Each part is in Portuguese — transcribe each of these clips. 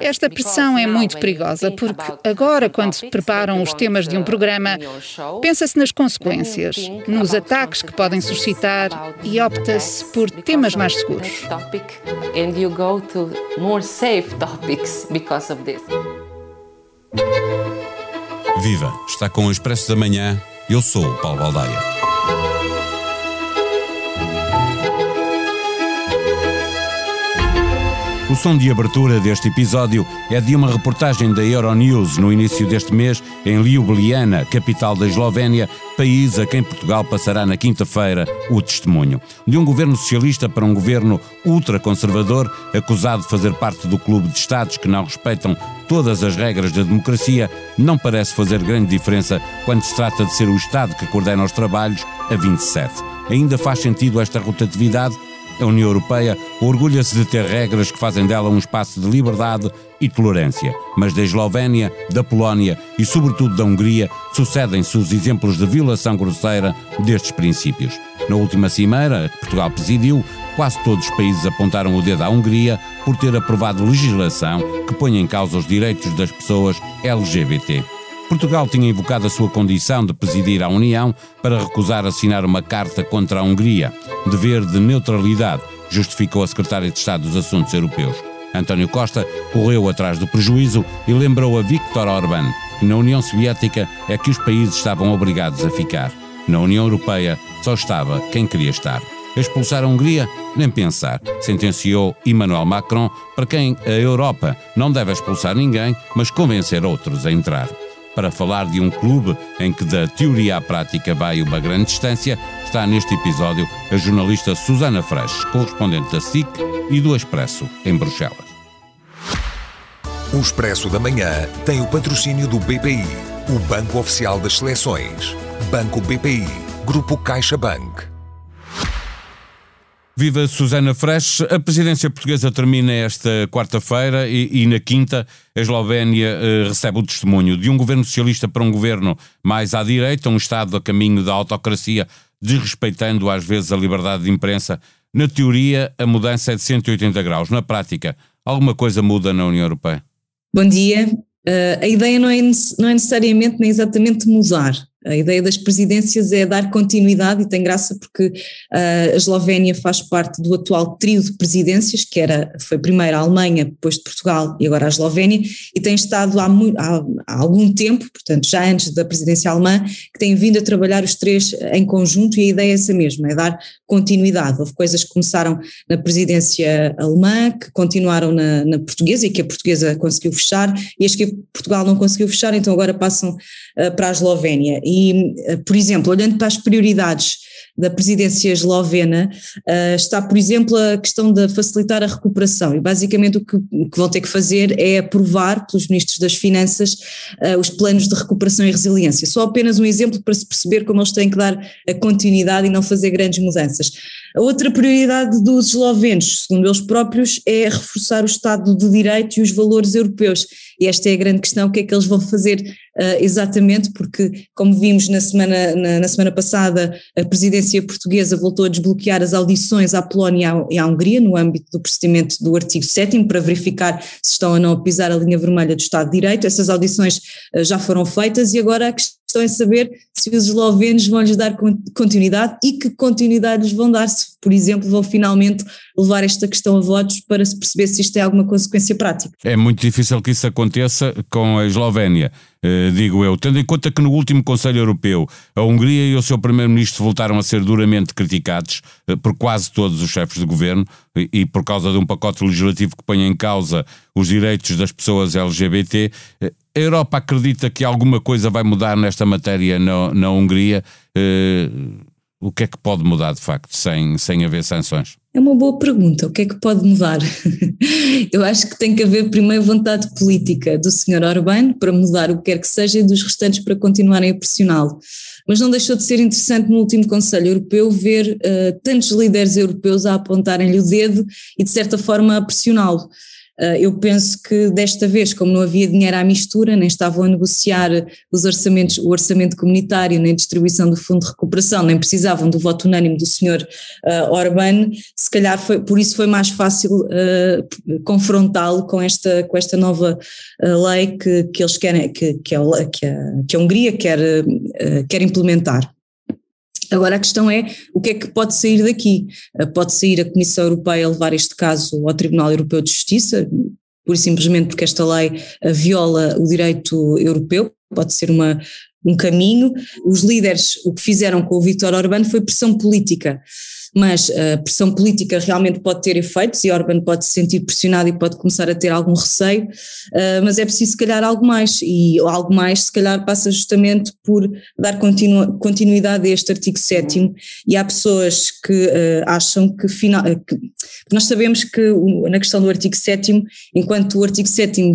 Esta pressão é muito perigosa porque agora, quando se preparam os temas de um programa, pensa-se nas consequências, nos ataques que podem suscitar e opta-se por temas mais seguros. Viva! Está com o Expresso da Manhã. Eu sou o Paulo Baldaia. O som de abertura deste episódio é de uma reportagem da Euronews no início deste mês em Ljubljana, capital da Eslovénia, país a quem Portugal passará na quinta-feira o testemunho. De um governo socialista para um governo ultraconservador, acusado de fazer parte do clube de Estados que não respeitam todas as regras da democracia, não parece fazer grande diferença quando se trata de ser o Estado que coordena os trabalhos a 27. Ainda faz sentido esta rotatividade? A União Europeia orgulha-se de ter regras que fazem dela um espaço de liberdade e tolerância, mas da Eslovénia, da Polónia e, sobretudo, da Hungria sucedem-se os exemplos de violação grosseira destes princípios. Na última cimeira, que Portugal presidiu, quase todos os países apontaram o dedo à Hungria por ter aprovado legislação que põe em causa os direitos das pessoas LGBT. Portugal tinha invocado a sua condição de presidir a União para recusar assinar uma carta contra a Hungria, dever de neutralidade, justificou a secretária de Estado dos Assuntos Europeus. António Costa correu atrás do prejuízo e lembrou a Viktor Orban que na União Soviética é que os países estavam obrigados a ficar. Na União Europeia só estava quem queria estar. Expulsar a Hungria? Nem pensar, sentenciou Emmanuel Macron, para quem a Europa não deve expulsar ninguém, mas convencer outros a entrar. Para falar de um clube em que da teoria à prática vai uma grande distância, está neste episódio a jornalista Susana Freixo, correspondente da SIC e do Expresso, em Bruxelas. O Expresso da Manhã tem o patrocínio do BPI, o Banco Oficial das Seleções. Banco BPI, Grupo CaixaBank. Viva Susana Fresh. A presidência portuguesa termina esta quarta-feira e, e, na quinta a Eslovénia uh, recebe o testemunho de um governo socialista para um governo mais à direita, um Estado a caminho da autocracia, desrespeitando às vezes a liberdade de imprensa. Na teoria, a mudança é de 180 graus. Na prática, alguma coisa muda na União Europeia? Bom dia. Uh, a ideia não é, não é necessariamente nem exatamente mudar. A ideia das presidências é dar continuidade e tem graça porque uh, a Eslovénia faz parte do atual trio de presidências, que era, foi primeiro a Alemanha, depois de Portugal e agora a Eslovénia, e tem estado há, há, há, algum tempo, portanto já antes da presidência alemã, que tem vindo a trabalhar os três em conjunto e a ideia é essa mesma, é dar continuidade. Houve coisas que começaram na presidência alemã, que continuaram na, na portuguesa e que a portuguesa conseguiu fechar, e as que Portugal não conseguiu fechar, então agora passam uh, para a Eslovénia e, eh, por exemplo, olhando para as prioridades da presidência eslovena, uh, está, por exemplo, a questão de facilitar a recuperação. E basicamente o que, o que vão ter que fazer é aprovar pelos ministros das Finanças uh, os planos de recuperação e resiliência. Só apenas um exemplo para se perceber como eles têm que dar a continuidade e não fazer grandes mudanças. A outra prioridade dos eslovenos, segundo eles próprios, é reforçar o Estado de Direito e os valores europeus. E esta é a grande questão: o que é que eles vão fazer uh, exatamente? Porque, como vimos na semana, na, na, semana passada, a presidência portuguesa voltou a desbloquear as audições à Polónia e à Hungria, no âmbito do procedimento do artigo 7, para verificar se estão ou não a pisar a linha vermelha do Estado de Direito. Essas audições uh, já foram feitas e agora a questão questão é saber se os eslovenos vão lhes dar continuidade e que continuidade lhes vão dar, se, por exemplo, vão finalmente levar esta questão a votos para se perceber se isto tem alguma consequência prática. É muito difícil que isso aconteça com a Eslovénia. Uh, digo eu, tendo em conta que no último Conselho Europeu a Hungria e o seu Primeiro-Ministro voltaram a ser duramente criticados uh, por quase todos os chefes de governo e, por causa de um pacote legislativo que põe em causa os direitos das pessoas LGBT, uh, a Europa acredita que alguma coisa vai mudar nesta matéria na, na Hungria? Uh, o que é que pode mudar de facto sem, sem haver sanções? É uma boa pergunta. O que é que pode mudar? Eu acho que tem que haver primeiro vontade política do Sr. Orbán para mudar o que quer que seja e dos restantes para continuarem a pressioná-lo. Mas não deixou de ser interessante no último Conselho Europeu ver uh, tantos líderes europeus a apontarem-lhe o dedo e de certa forma a pressioná-lo. Uh, eu penso que desta vez, como não havia dinheiro à mistura, nem estavam a negociar os orçamentos, o orçamento comunitário, nem distribuição do fundo de recuperação, nem precisavam do voto unânime do senhor uh, Orbán, se calhar foi, por isso foi mais fácil uh, confrontá-lo com esta, com esta nova lei que, que eles querem, que, que, a, que, a, que a Hungria quer, quer implementar. Agora a questão é o que é que pode sair daqui? Eh, pode sair a Comissão Europeia levar este caso ao Tribunal Europeu de Justiça, e simplesmente porque esta lei eh, viola o direito europeu, pode ser uma, um caminho. Os líderes, o que fizeram com o Vítor Orbán foi pressão política mas a pressão política realmente pode ter efeitos e Orban pode se sentir pressionado e pode começar a ter algum receio, uh, mas é preciso se calhar algo mais. E algo mais se calhar passa justamente por dar continu continuidade a este artigo 7 e há pessoas que uh, acham que, final, que nós sabemos que na questão do artigo 7 enquanto o artigo 7 uh,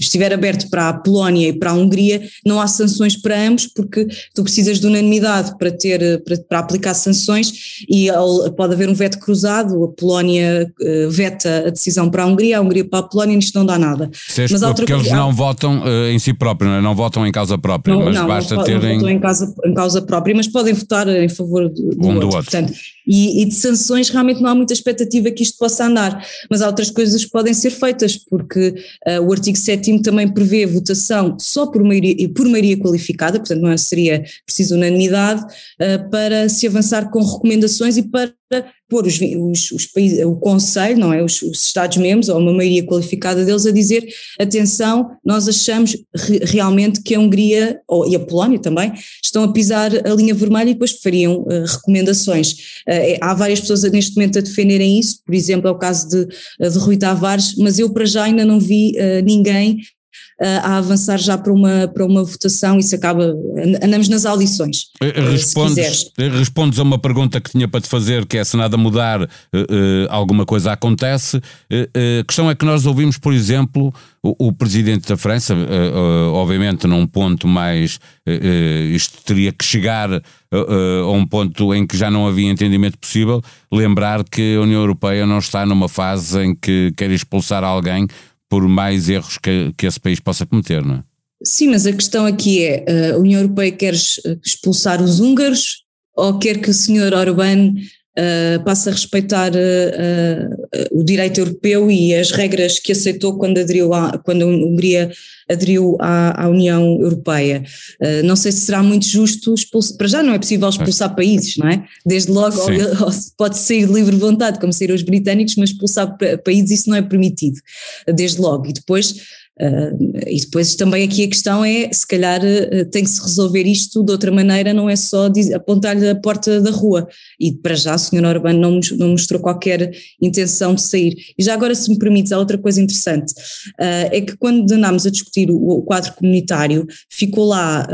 estiver aberto para a Polónia e para a Hungria, não há sanções para ambos porque tu precisas de unanimidade para ter para, para aplicar sanções e pode haver um veto cruzado, a Polónia uh, veta a decisão para a Hungria, a Hungria para a Polónia, isto não dá nada. Mas porque eles não votam uh, em si próprios, não, é? não, votam em causa própria, não, mas não, basta não, terem... Não votam em causa, em causa própria, mas podem votar em favor do, do um outro. Do outro. Portanto, e, e, de sanções realmente não há muita expectativa que isto possa andar, mas há outras coisas que podem ser feitas, porque uh, o artigo 7 também prevê votação só por maioria, por maioria qualificada, portanto não seria preciso unanimidade, uh, para se avançar com recomendações e para pôr os, os, os países, o Conselho, não é, os, os Estados-membros, ou uma maioria qualificada deles, a dizer: atenção, nós achamos re, realmente que a Hungria, ou, e a Polónia também, estão a pisar a linha vermelha e depois fariam uh, recomendações. Uh, há várias pessoas neste momento a defenderem isso, por exemplo, é o caso de, de Rui Tavares, mas eu para já ainda não vi uh, ninguém a avançar já para uma, para uma votação, isso acaba, andamos nas audições. Eh, eh, respondes, eh, respondes a uma pergunta que tinha para te fazer, que é se nada mudar, alguma coisa acontece. A questão é que nós ouvimos, por exemplo, o, o presidente da França, obviamente num ponto mais, isto teria que chegar a um ponto em que já não havia entendimento possível, lembrar que a União Europeia não está numa fase em que quer expulsar alguém por mais erros que, que esse país possa cometer, não é? Sim, mas a questão aqui é: a União Europeia quer expulsar os húngaros ou quer que o senhor Orbán uh, passe a respeitar uh, uh, o direito europeu e as regras que aceitou quando aderiu a, quando a Hungria aderiu à, à União Europeia. Não sei se será muito justo expulsar, para já não é possível expulsar países, não é? Desde logo pode sair de livre vontade, como saíram os britânicos, mas expulsar países isso não é permitido, desde logo. E depois Uh, e depois também aqui a questão é, se calhar uh, tem que se resolver isto de outra maneira, não é só apontar-lhe a porta da rua. E para já o Sr. Orbán não, não mostrou qualquer intenção de sair. E já agora, se me permites, há outra coisa interessante, uh, é que quando andámos a discutir o, o quadro comunitário, ficou lá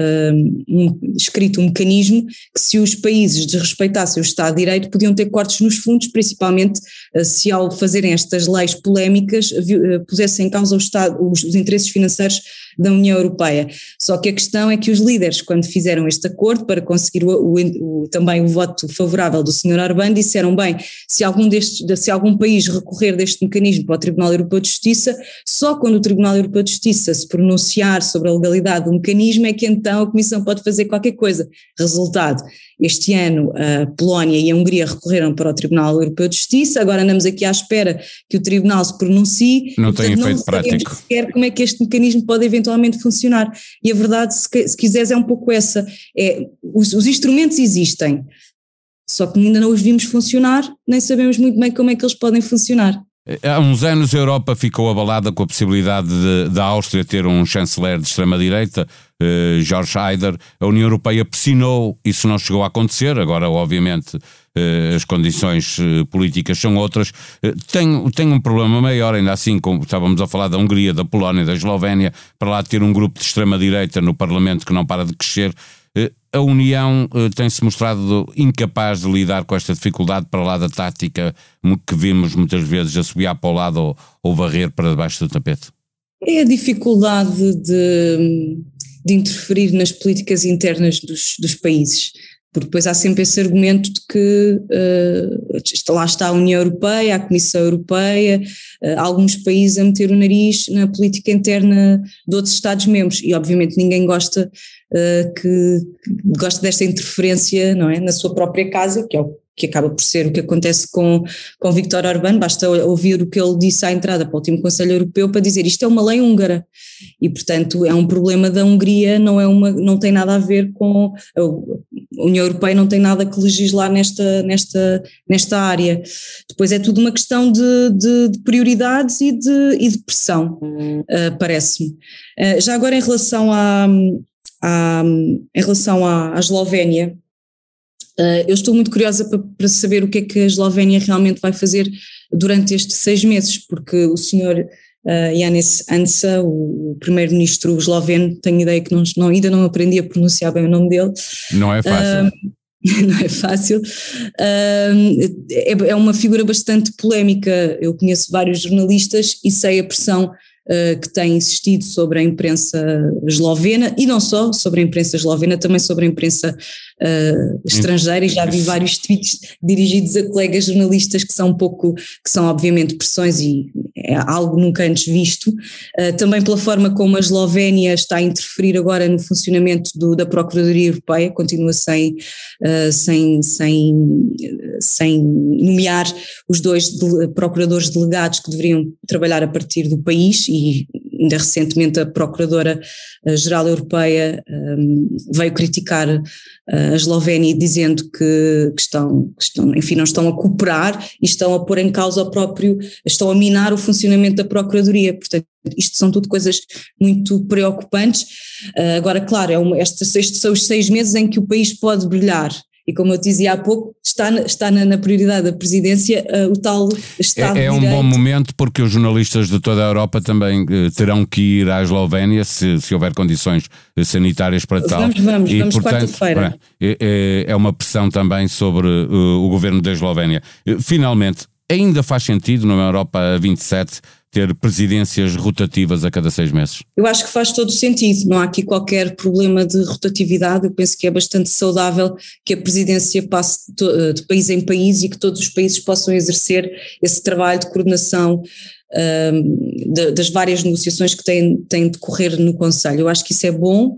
um, escrito um mecanismo que se os países desrespeitassem o Estado de Direito podiam ter cortes nos fundos, principalmente se ao fazerem estas leis polémicas pusessem em causa o Estado, os interesses financeiros da União Europeia. Só que a questão é que os líderes, quando fizeram este acordo para conseguir o, o, também o voto favorável do Sr. Orbán, disseram bem, se algum, destes, se algum país recorrer deste mecanismo para o Tribunal Europeu de Justiça, só quando o Tribunal Europeu de Justiça se pronunciar sobre a legalidade do mecanismo é que então a Comissão pode fazer qualquer coisa. Resultado, este ano a Polónia e a Hungria recorreram para o Tribunal Europeu de Justiça, agora andamos aqui à espera que o Tribunal se pronuncie. Não tem efeito prático. Sequer como é que este mecanismo pode eventualmente funcionar. E a verdade, se, se quiseres, é um pouco essa. É, os, os instrumentos existem, só que ainda não os vimos funcionar, nem sabemos muito bem como é que eles podem funcionar. Há uns anos a Europa ficou abalada com a possibilidade da Áustria ter um chanceler de extrema-direita, uh, George Haider. A União Europeia pressionou, isso não chegou a acontecer, agora obviamente uh, as condições uh, políticas são outras. tem, tem um problema maior, ainda assim, como estávamos a falar da Hungria, da Polónia, da Eslovénia, para lá ter um grupo de extrema-direita no Parlamento que não para de crescer a União eh, tem-se mostrado incapaz de lidar com esta dificuldade para lá da tática que vimos muitas vezes assobiar para o lado ou, ou varrer para debaixo do tapete? É a dificuldade de, de interferir nas políticas internas dos, dos países. Porque depois há sempre esse argumento de que uh, lá está a União Europeia, a Comissão Europeia, uh, alguns países a meter o nariz na política interna de outros Estados-membros. E obviamente ninguém gosta uh, que gosta desta interferência não é, na sua própria casa, que é o que acaba por ser o que acontece com, com Viktor Orbán, basta ouvir o que ele disse à entrada para o último Conselho Europeu para dizer isto é uma lei húngara e portanto é um problema da Hungria, não, é uma, não tem nada a ver com, a União Europeia não tem nada que legislar nesta, nesta, nesta área. Depois é tudo uma questão de, de, de prioridades e de, e de pressão, uh, parece-me. Uh, já agora em relação à, à em relação à, à Eslovénia, eu estou muito curiosa para, saber o que é que a Eslovénia realmente vai fazer durante estes seis meses, porque o senhor uh, Yanis Ansa, o, primeiro-ministro esloveno, tenho ideia que não, não, ainda não aprendi a pronunciar bem o nome dele. Não é fácil. Uh, não é fácil. É, é uma figura bastante polémica. Eu conheço vários jornalistas e sei a pressão uh, que tem insistido sobre a imprensa eslovena e não só sobre a imprensa eslovena, também sobre a imprensa uh, estrangeira e já vi vários tweets dirigidos a colegas jornalistas que são um pouco, que são obviamente pressões e é algo nunca antes visto, uh, também pela forma como a Eslovénia está a interferir agora no funcionamento do, da Procuradoria Europeia, continua sem, sem, sem, sem nomear os dois de, procuradores delegados que deveriam trabalhar a partir do país e ainda recentemente a Procuradora-Geral Europeia um, veio criticar a Eslovénia dizendo que, que, estão, que estão, enfim, não estão a cooperar e estão a pôr em causa o próprio, estão a minar o funcionamento da Procuradoria, portanto isto são tudo coisas muito preocupantes. Uh, agora, claro, é uma, estes são os seis meses em que o país pode brilhar e como eu dizia há pouco, está, está na, na prioridade da presidência uh, o tal Estado é, é um bom momento porque os jornalistas de toda a Europa também uh, terão que ir à Eslovénia se, se houver condições eh, sanitárias para vamos, tal. Vamos, vamos, e, vamos quarta-feira. É, é, é, uma pressão também sobre uh, o governo da Eslovénia. Finalmente, ainda faz sentido numa Europa 27 ter presidências rotativas a cada seis meses? Eu acho que faz todo sentido, não há aqui qualquer problema de rotatividade, eu penso que é bastante saudável que a presidência passe de país em país e que todos os países possam exercer esse trabalho de coordenação um, de, das várias negociações que têm, têm de decorrer no Conselho. Eu acho que isso é bom.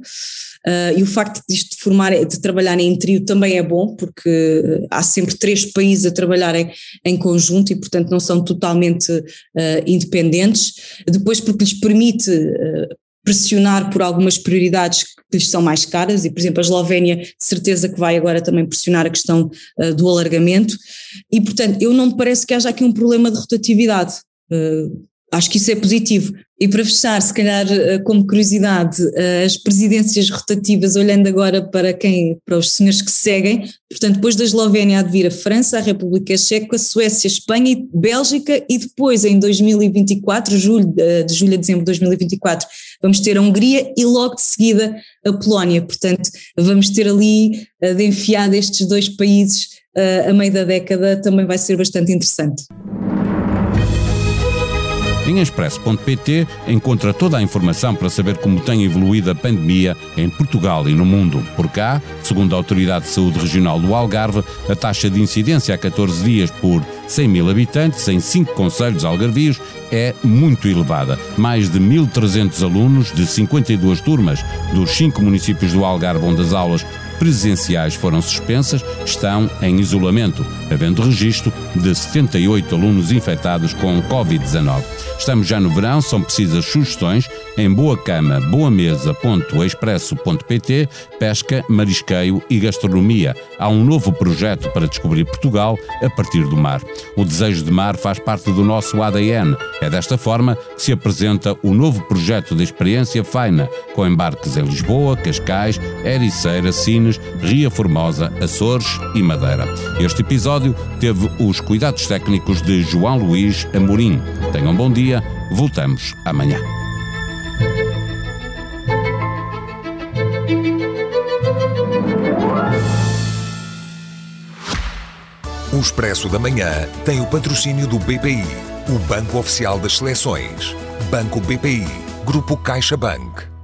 Uh, e o facto de, de, formar, de trabalhar em trio também é bom, porque há sempre três países a trabalharem em conjunto e, portanto, não são totalmente uh, independentes. Depois, porque lhes permite uh, pressionar por algumas prioridades que lhes são mais caras, e, por exemplo, a Eslovénia, de certeza que vai agora também pressionar a questão do alargamento, e, portanto, eu não me parece que haja aqui um problema de rotatividade. Acho que isso é positivo. E para fechar, se calhar eh, como curiosidade, eh, as presidências rotativas, olhando agora para quem, para os senhores que seguem, portanto, depois da Eslovénia há de vir a França, a República Checa, a Suécia, a Espanha e Bélgica, e depois em 2024, julho, eh, de julho a dezembro de 2024, vamos ter a Hungria e logo de seguida a Polónia. Portanto, vamos ter ali de enfiar estes dois países a meio da década, também vai ser bastante interessante. Em expresso.pt encontra toda a informação para saber como tem evoluído a pandemia em Portugal e no mundo. Por cá, segundo a Autoridade de Saúde Regional do Algarve, a taxa de incidência a 14 dias por 100 mil habitantes em cinco conselhos algarvios é muito elevada. Mais de 1.300 alunos de 52 turmas dos cinco municípios do Algarve onde as aulas presenciais foram suspensas estão em isolamento, havendo registro de 78 alunos infectados com Covid-19. Estamos já no verão, são precisas sugestões em boacama.boamesa.expresso.pt, pesca, marisqueio e gastronomia. Há um novo projeto para descobrir Portugal a partir do mar. O desejo de mar faz parte do nosso ADN. É desta forma que se apresenta o novo projeto de experiência Faina, com embarques em Lisboa, Cascais, Ericeira, Ria Formosa, Açores e Madeira. Este episódio teve os cuidados técnicos de João Luís Amorim. Tenham um bom dia, voltamos amanhã. O Expresso da Manhã tem o patrocínio do BPI, o Banco Oficial das Seleções. Banco BPI, Grupo CaixaBank.